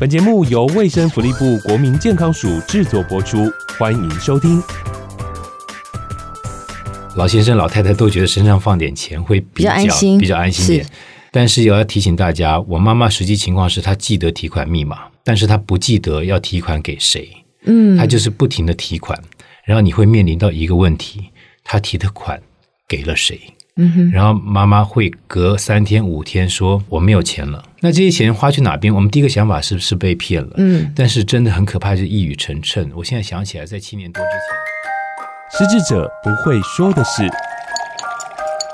本节目由卫生福利部国民健康署制作播出，欢迎收听。老先生、老太太都觉得身上放点钱会比较，比较安心，比较安心点。是。但是也要提醒大家，我妈妈实际情况是她记得提款密码，但是她不记得要提款给谁。嗯，她就是不停的提款，然后你会面临到一个问题：她提的款给了谁？嗯哼，然后妈妈会隔三天五天说我没有钱了。那这些钱花去哪边？我们第一个想法是不是被骗了？嗯，但是真的很可怕，就是一语成谶。我现在想起来，在七年多之前，失智者不会说的事，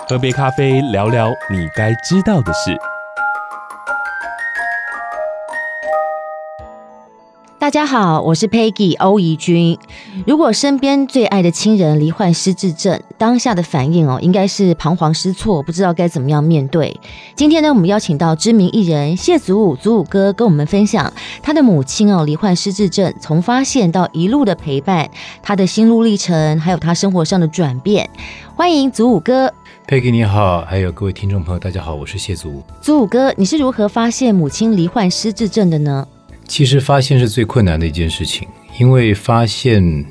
喝杯咖啡聊聊你该知道的事。大家好，我是 Peggy 欧怡君。如果身边最爱的亲人罹患失智症，当下的反应哦，应该是彷徨失措，不知道该怎么样面对。今天呢，我们邀请到知名艺人谢祖武，祖武哥跟我们分享他的母亲哦罹患失智症，从发现到一路的陪伴，他的心路历程，还有他生活上的转变。欢迎祖武哥，Peggy 你好，还有各位听众朋友，大家好，我是谢祖武。祖武哥，你是如何发现母亲罹患失智症的呢？其实发现是最困难的一件事情，因为发现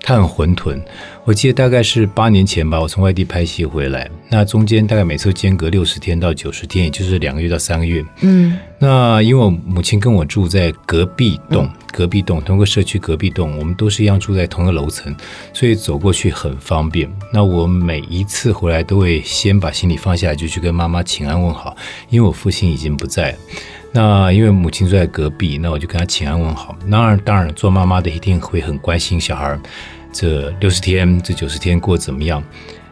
它很混沌。我记得大概是八年前吧，我从外地拍戏回来，那中间大概每次间隔六十天到九十天，也就是两个月到三个月。嗯，那因为我母亲跟我住在隔壁栋，隔壁栋同个社区隔壁栋，我们都是一样住在同一个楼层，所以走过去很方便。那我每一次回来都会先把行李放下，就去跟妈妈请安问好，因为我父亲已经不在了。那因为母亲住在隔壁，那我就跟她请安问好。当然，当然，做妈妈的一定会很关心小孩，这六十天、这九十天过怎么样？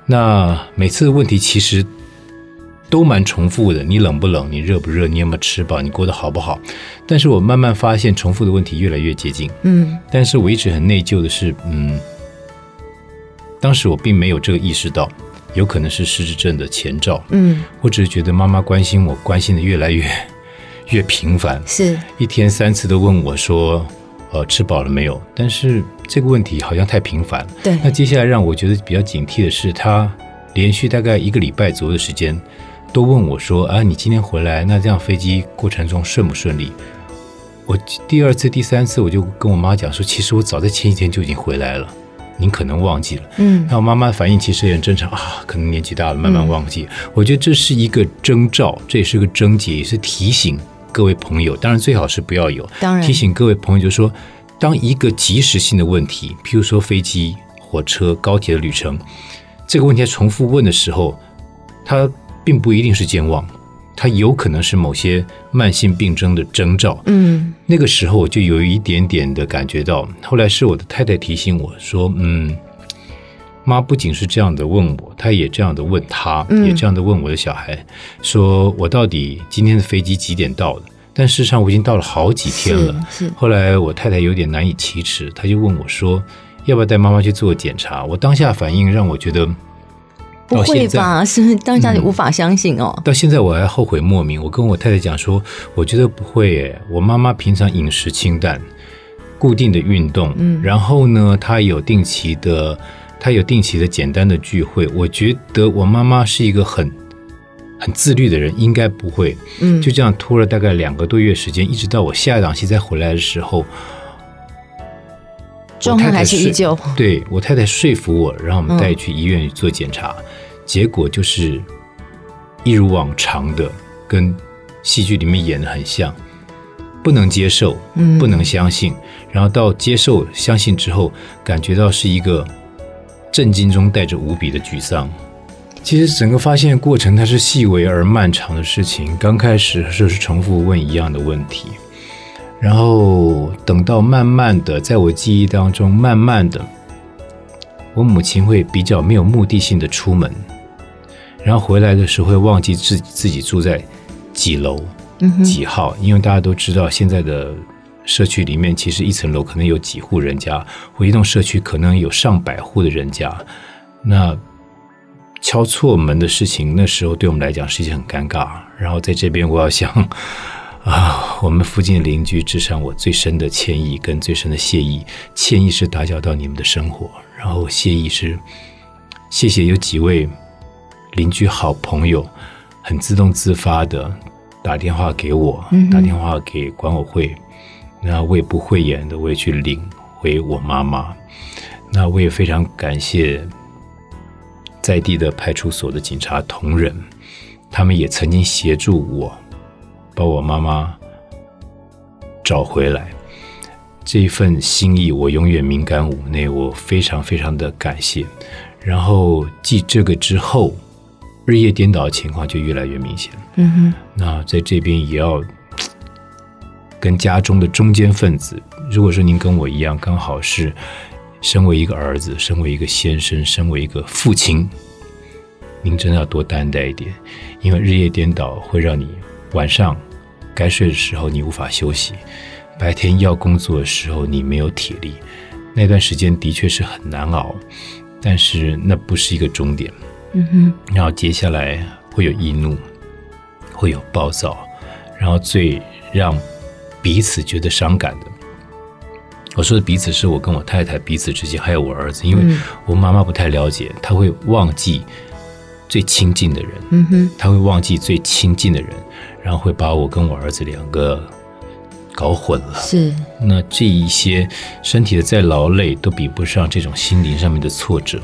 那每次的问题其实都蛮重复的：你冷不冷？你热不热？你有没有吃饱？你过得好不好？但是我慢慢发现，重复的问题越来越接近。嗯，但是我一直很内疚的是，嗯，当时我并没有这个意识到，有可能是失智症的前兆。嗯，我只是觉得妈妈关心我，关心的越来越。越频繁，是一天三次都问我说：“呃，吃饱了没有？”但是这个问题好像太频繁了。对，那接下来让我觉得比较警惕的是，他连续大概一个礼拜左右的时间，都问我说：“啊，你今天回来，那这样飞机过程中顺不顺利？”我第二次、第三次，我就跟我妈讲说：“其实我早在前几天就已经回来了，您可能忘记了。”嗯，那我妈妈的反应其实也很正常啊，可能年纪大了，慢慢忘记。嗯，我觉得这是一个征兆，这也是个症结，也是提醒。各位朋友，当然最好是不要有。当然，提醒各位朋友，就是说，当一个即时性的问题，譬如说飞机、火车、高铁的旅程，这个问题在重复问的时候，它并不一定是健忘，它有可能是某些慢性病症的征兆。嗯，那个时候我就有一点点的感觉到。后来是我的太太提醒我说：“嗯。”妈不仅是这样的问我，她也这样的问他，也这样的问我的小孩，嗯、说我到底今天的飞机几点到的？但事实上我已经到了好几天了。后来我太太有点难以启齿，她就问我说：“要不要带妈妈去做检查？”我当下反应让我觉得，不会吧？是当下你无法相信哦、嗯。到现在我还后悔莫名。我跟我太太讲说，我觉得不会耶。我妈妈平常饮食清淡，固定的运动，嗯，然后呢，她有定期的。他有定期的简单的聚会，我觉得我妈妈是一个很很自律的人，应该不会，嗯，就这样拖了大概两个多月时间，一直到我下一档戏再回来的时候，状态还是依旧。对，我太太说服我，让我们带去医院做检查，嗯，结果就是一如往常的，跟戏剧里面演的很像，不能接受，嗯，不能相信，然后到接受、相信之后，感觉到是一个。震惊中带着无比的沮丧。其实整个发现过程，它是细微而漫长的事情。刚开始就是重复问一样的问题，然后等到慢慢的，在我记忆当中，慢慢的，我母亲会比较没有目的性的出门，然后回来的时候会忘记自己自己住在几楼、几号，因为大家都知道现在的。社区里面其实一层楼可能有几户人家，或一栋社区可能有上百户的人家。那敲错门的事情，那时候对我们来讲是一件很尴尬。然后在这边，我要向啊，我们附近的邻居致上我最深的歉意跟最深的谢意。歉意是打搅到你们的生活，然后谢意是谢谢有几位邻居好朋友，很自动自发的。打电话给我，嗯打电话给管委会，那我也不会演的，我也去领回我妈妈。那我也非常感谢在地的派出所的警察同仁，他们也曾经协助我把我妈妈找回来。这一份心意，我永远铭感五内，我非常非常的感谢。然后继这个之后，日夜颠倒的情况就越来越明显。嗯哼，那在这边也要跟家中的中间分子，如果说您跟我一样，刚好是身为一个儿子，身为一个先生，身为一个父亲，您真的要多担待一点，因为日夜颠倒会让你晚上该睡的时候你无法休息。白天要工作的时候，你没有体力，那段时间的确是很难熬，但是那不是一个终点。嗯哼，然后接下来会有易怒，会有暴躁，然后最让彼此觉得伤感的，我说的彼此是我跟我太太彼此之间，还有我儿子，因为我妈妈不太了解，她会忘记最亲近的人，嗯哼，她会忘记最亲近的人，然后会把我跟我儿子两个。搞混了，是那这一些身体的再劳累都比不上这种心灵上面的挫折。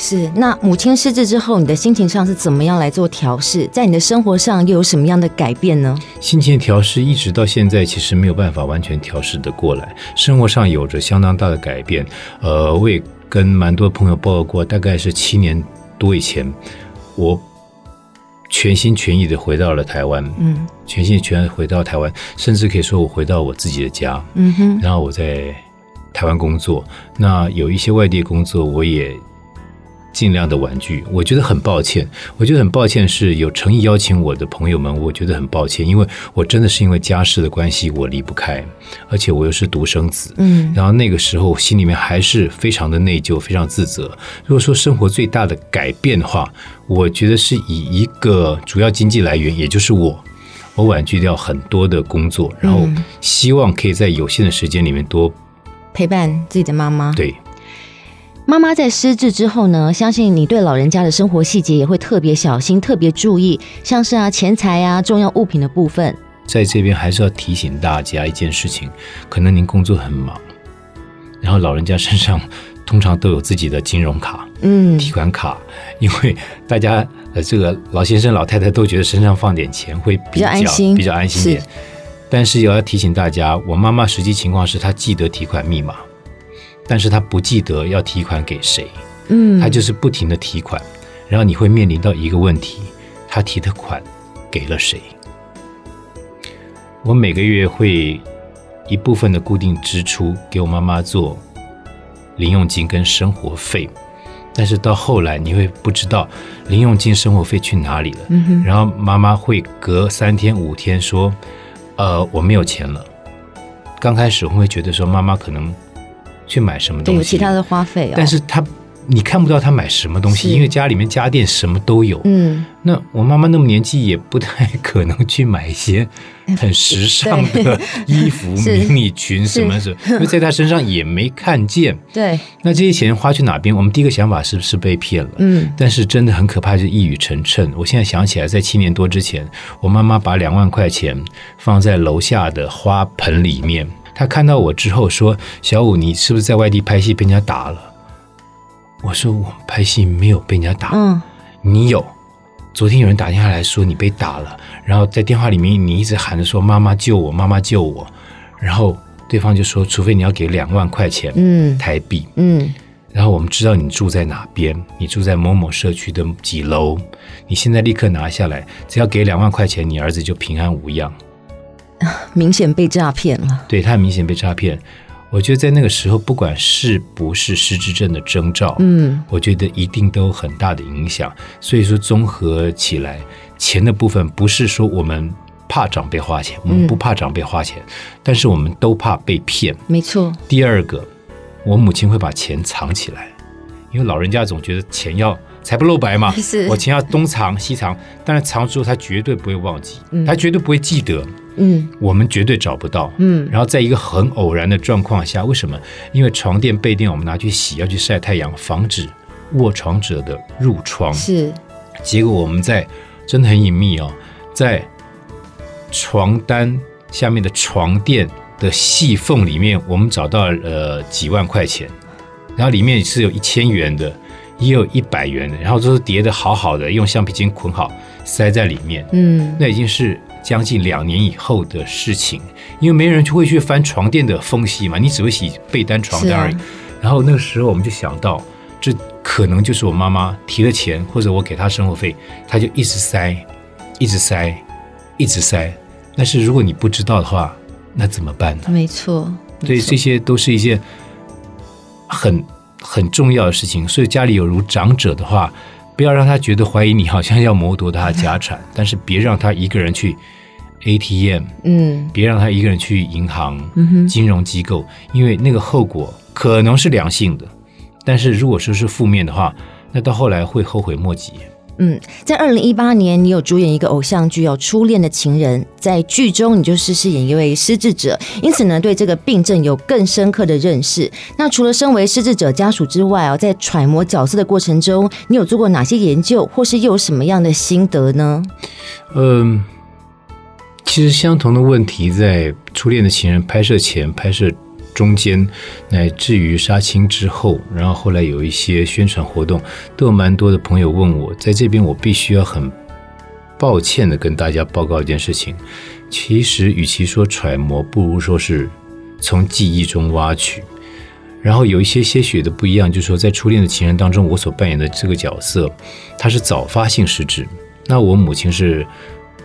是。那母亲失智之后，你的心情上是怎么样来做调试？在你的生活上又有什么样的改变呢？心情调试一直到现在其实没有办法完全调试的过来，生活上有着相当大的改变。呃，我也跟蛮多朋友报告过，大概是七年多以前，我。全心全意的回到了台湾，嗯，全心全意回到台湾，甚至可以说我回到我自己的家，嗯哼，然后我在台湾工作，那有一些外地工作我也。尽量的婉拒，我觉得很抱歉。我觉得很抱歉，是有诚意邀请我的朋友们，我觉得很抱歉，因为我真的是因为家事的关系，我离不开，而且我又是独生子，嗯，然后那个时候心里面还是非常的内疚，非常自责。如果说生活最大的改变的话，我觉得是以一个主要经济来源，也就是我，我婉拒掉很多的工作，然后希望可以在有限的时间里面多陪伴自己的妈妈，对。妈妈在失智之后呢，相信你对老人家的生活细节也会特别小心、特别注意，像是啊钱财啊重要物品的部分。在这边还是要提醒大家一件事情，可能您工作很忙，然后老人家身上通常都有自己的金融卡、嗯，提款卡，因为大家呃这个老先生老太太都觉得身上放点钱会比较，安心，比较安心点。但是也要提醒大家，我妈妈实际情况是她记得提款密码。但是他不记得要提款给谁，嗯，他就是不停的提款，然后你会面临到一个问题，他提的款给了谁？我每个月会一部分的固定支出给我妈妈做零用金跟生活费，但是到后来你会不知道零用金、生活费去哪里了，嗯，然后妈妈会隔三天五天说，呃，我没有钱了。刚开始我会觉得说妈妈可能。去买什么东西？有其他的花费，哦，但是他你看不到他买什么东西，因为家里面家电什么都有。嗯，那我妈妈那么年纪，也不太可能去买一些很时尚的衣服、迷你裙什么什么，因为在她身上也没看见。对，那这些钱花去哪边？我们第一个想法是不是被骗了？嗯，但是真的很可怕，就是一语成谶。我现在想起来，在七年多之前，我妈妈把两万块钱放在楼下的花盆里面。他看到我之后说：“小五，你是不是在外地拍戏被人家打了？”我说：“我拍戏没有被人家打。”嗯，你有。昨天有人打电话来说你被打了，然后在电话里面你一直喊着说：“妈妈救我，妈妈救我。”然后对方就说：“除非你要给两万块钱，嗯，台币，嗯。”然后我们知道你住在哪边，你住在某某社区的几楼，你现在立刻拿下来，只要给两万块钱，你儿子就平安无恙。明显被诈骗了，对，他很明显被诈骗。我觉得在那个时候，不管是不是失智症的征兆，嗯，我觉得一定都有很大的影响。所以说，综合起来，钱的部分不是说我们怕长辈花钱，我们不怕长辈花钱，嗯，但是我们都怕被骗。没错。第二个，我母亲会把钱藏起来，因为老人家总觉得钱要财不露白嘛，我钱要东藏西藏，但是藏之后他绝对不会忘记，嗯，他绝对不会记得。嗯，我们绝对找不到。嗯，然后在一个很偶然的状况下，为什么？因为床垫、被垫我们拿去洗，要去晒太阳，防止卧床者的褥疮。是，结果我们在真的很隐秘哦，在床单下面的床垫的细缝里面，我们找到了呃几万块钱，然后里面是有一千元的，也有一百元的，然后都是叠的好好的，用橡皮筋捆好塞在里面。嗯，那已经是将近两年以后的事情，因为没人就会去翻床垫的缝隙嘛，你只会洗被单、床单而已。啊、然后那个时候我们就想到，这可能就是我妈妈提了钱，或者我给她生活费，她就一直塞，一直塞，一直塞。但是如果你不知道的话，那怎么办呢？没错，所以这些都是一件很很重要的事情。所以家里有如长者的话，不要让他觉得怀疑你好像要谋夺他的家产，但是别让他一个人去 ATM，嗯，别让他一个人去银行、金融机构，因为那个后果可能是良性的，但是如果说是负面的话，那到后来会后悔莫及。嗯，在二零一八年，你有主演一个偶像剧哦，《初恋的情人》。在剧中，你就是饰演一位失智者，因此呢，对这个病症有更深刻的认识。那除了身为失智者家属之外哦，在揣摩角色的过程中，你有做过哪些研究，或是又有什么样的心得呢？嗯，其实相同的问题在《初恋的情人》拍摄前、拍摄。中间乃至于杀青之后，然后后来有一些宣传活动，都有蛮多的朋友问我，在这边我必须要很抱歉的跟大家报告一件事情。其实与其说揣摩，不如说是从记忆中挖取。然后有一些些许的不一样，就是说在《初恋的情人》当中，我所扮演的这个角色，他是早发性失智，那我母亲是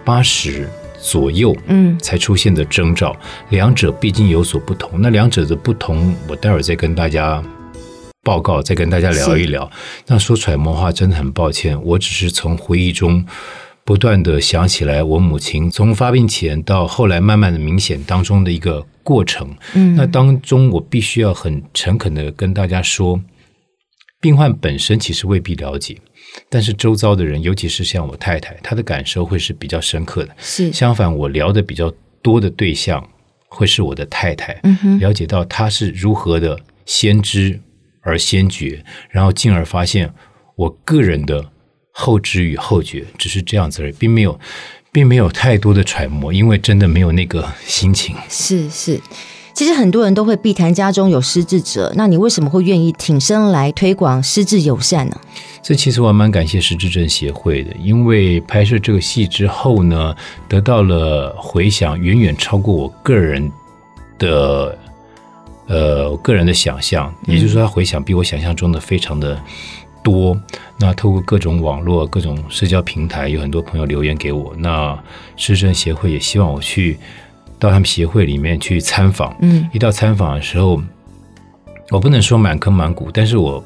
八十。左右，嗯，才出现的征兆，嗯、两者毕竟有所不同。那两者的不同，我待会儿再跟大家报告，再跟大家聊一聊。那说揣摩的话，真的很抱歉，我只是从回忆中不断的想起来我母亲从发病前到后来慢慢的明显当中的一个过程。嗯，那当中我必须要很诚恳的跟大家说，病患本身其实未必了解。但是周遭的人，尤其是像我太太，她的感受会是比较深刻的。是，相反，我聊的比较多的对象会是我的太太。嗯哼，了解到她是如何的先知而先觉，然后进而发现我个人的后知与后觉，只是这样子而已，并没有，并没有太多的揣摩，因为真的没有那个心情。是是。其实很多人都会避谈家中有失智者，那你为什么会愿意挺身来推广失智友善呢？这其实我还蛮感谢失智症协会的，因为拍摄这个戏之后呢，得到了回响，远远超过我个人的呃我个人的想象。也就是说，他回想比我想象中的非常的多。嗯、那透过各种网络、各种社交平台，有很多朋友留言给我。那失智症协会也希望我去。到他们协会里面去参访，嗯，一到参访的时候，我不能说满坑满谷，但是我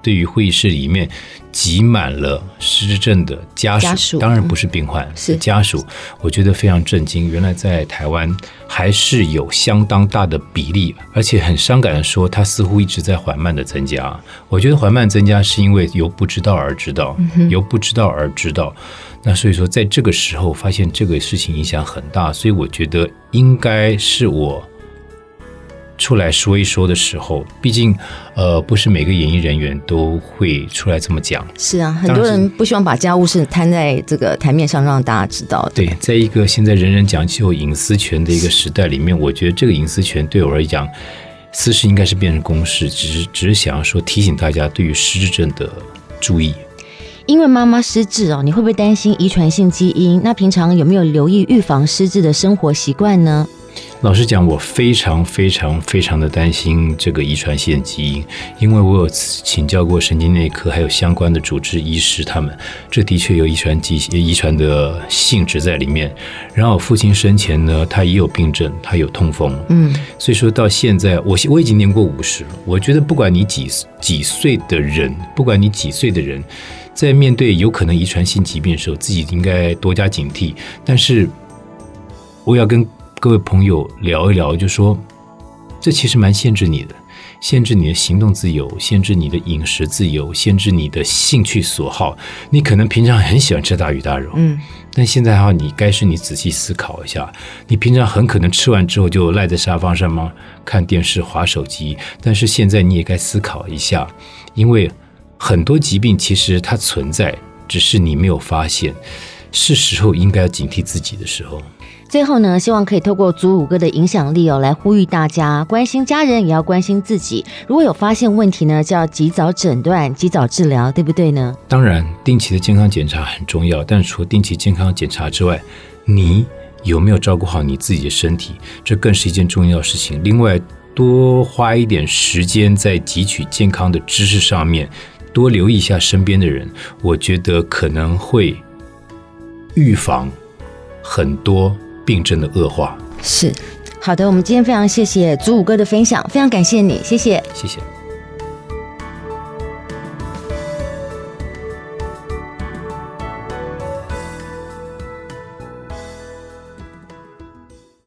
对于会议室里面挤满了失智症的家属，家属当然不是病患，嗯、是家属，我觉得非常震惊。原来在台湾还是有相当大的比例，而且很伤感的说，它似乎一直在缓慢的增加。我觉得缓慢增加是因为由不知道而知道，嗯、由不知道而知道。那所以说，在这个时候发现这个事情影响很大，所以我觉得应该是我出来说一说的时候。毕竟，呃，不是每个演艺人员都会出来这么讲。是啊，很多人不希望把家务事摊在这个台面上让大家知道。对，在一个现在人人讲究隐私权的一个时代里面，我觉得这个隐私权对我而言，私事应该是变成公事。只是只是想要说提醒大家对于失智症的注意。因为妈妈失智哦，你会不会担心遗传性基因？那平常有没有留意预防失智的生活习惯呢？老实讲，我非常非常非常的担心这个遗传性基因，因为我有请教过神经内科还有相关的主治医师，他们这的确有遗传基遗传的性质在里面。然后我父亲生前呢，他也有病症，他有痛风，嗯，所以说到现在，我我已经年过五十了，我觉得不管你几几岁的人，不管你几岁的人。在面对有可能遗传性疾病的时候，自己应该多加警惕。但是，我要跟各位朋友聊一聊，就说这其实蛮限制你的，限制你的行动自由，限制你的饮食自由，限制你的兴趣所好。你可能平常很喜欢吃大鱼大肉，嗯，但现在哈，你该是你仔细思考一下，你平常很可能吃完之后就赖在沙发上吗？看电视、划手机。但是现在你也该思考一下，因为。很多疾病其实它存在，只是你没有发现。是时候应该要警惕自己的时候。最后呢，希望可以透过祖武哥的影响力哦，来呼吁大家关心家人，也要关心自己。如果有发现问题呢，就要及早诊断、及早治疗，对不对呢？当然，定期的健康检查很重要，但除了定期健康检查之外，你有没有照顾好你自己的身体，这更是一件重要的事情。另外，多花一点时间在汲取健康的知识上面，多留意一下身边的人，我觉得可能会预防很多。病症的恶化。是好的，我们今天非常谢谢祖武哥的分享，非常感谢你，谢谢，谢谢。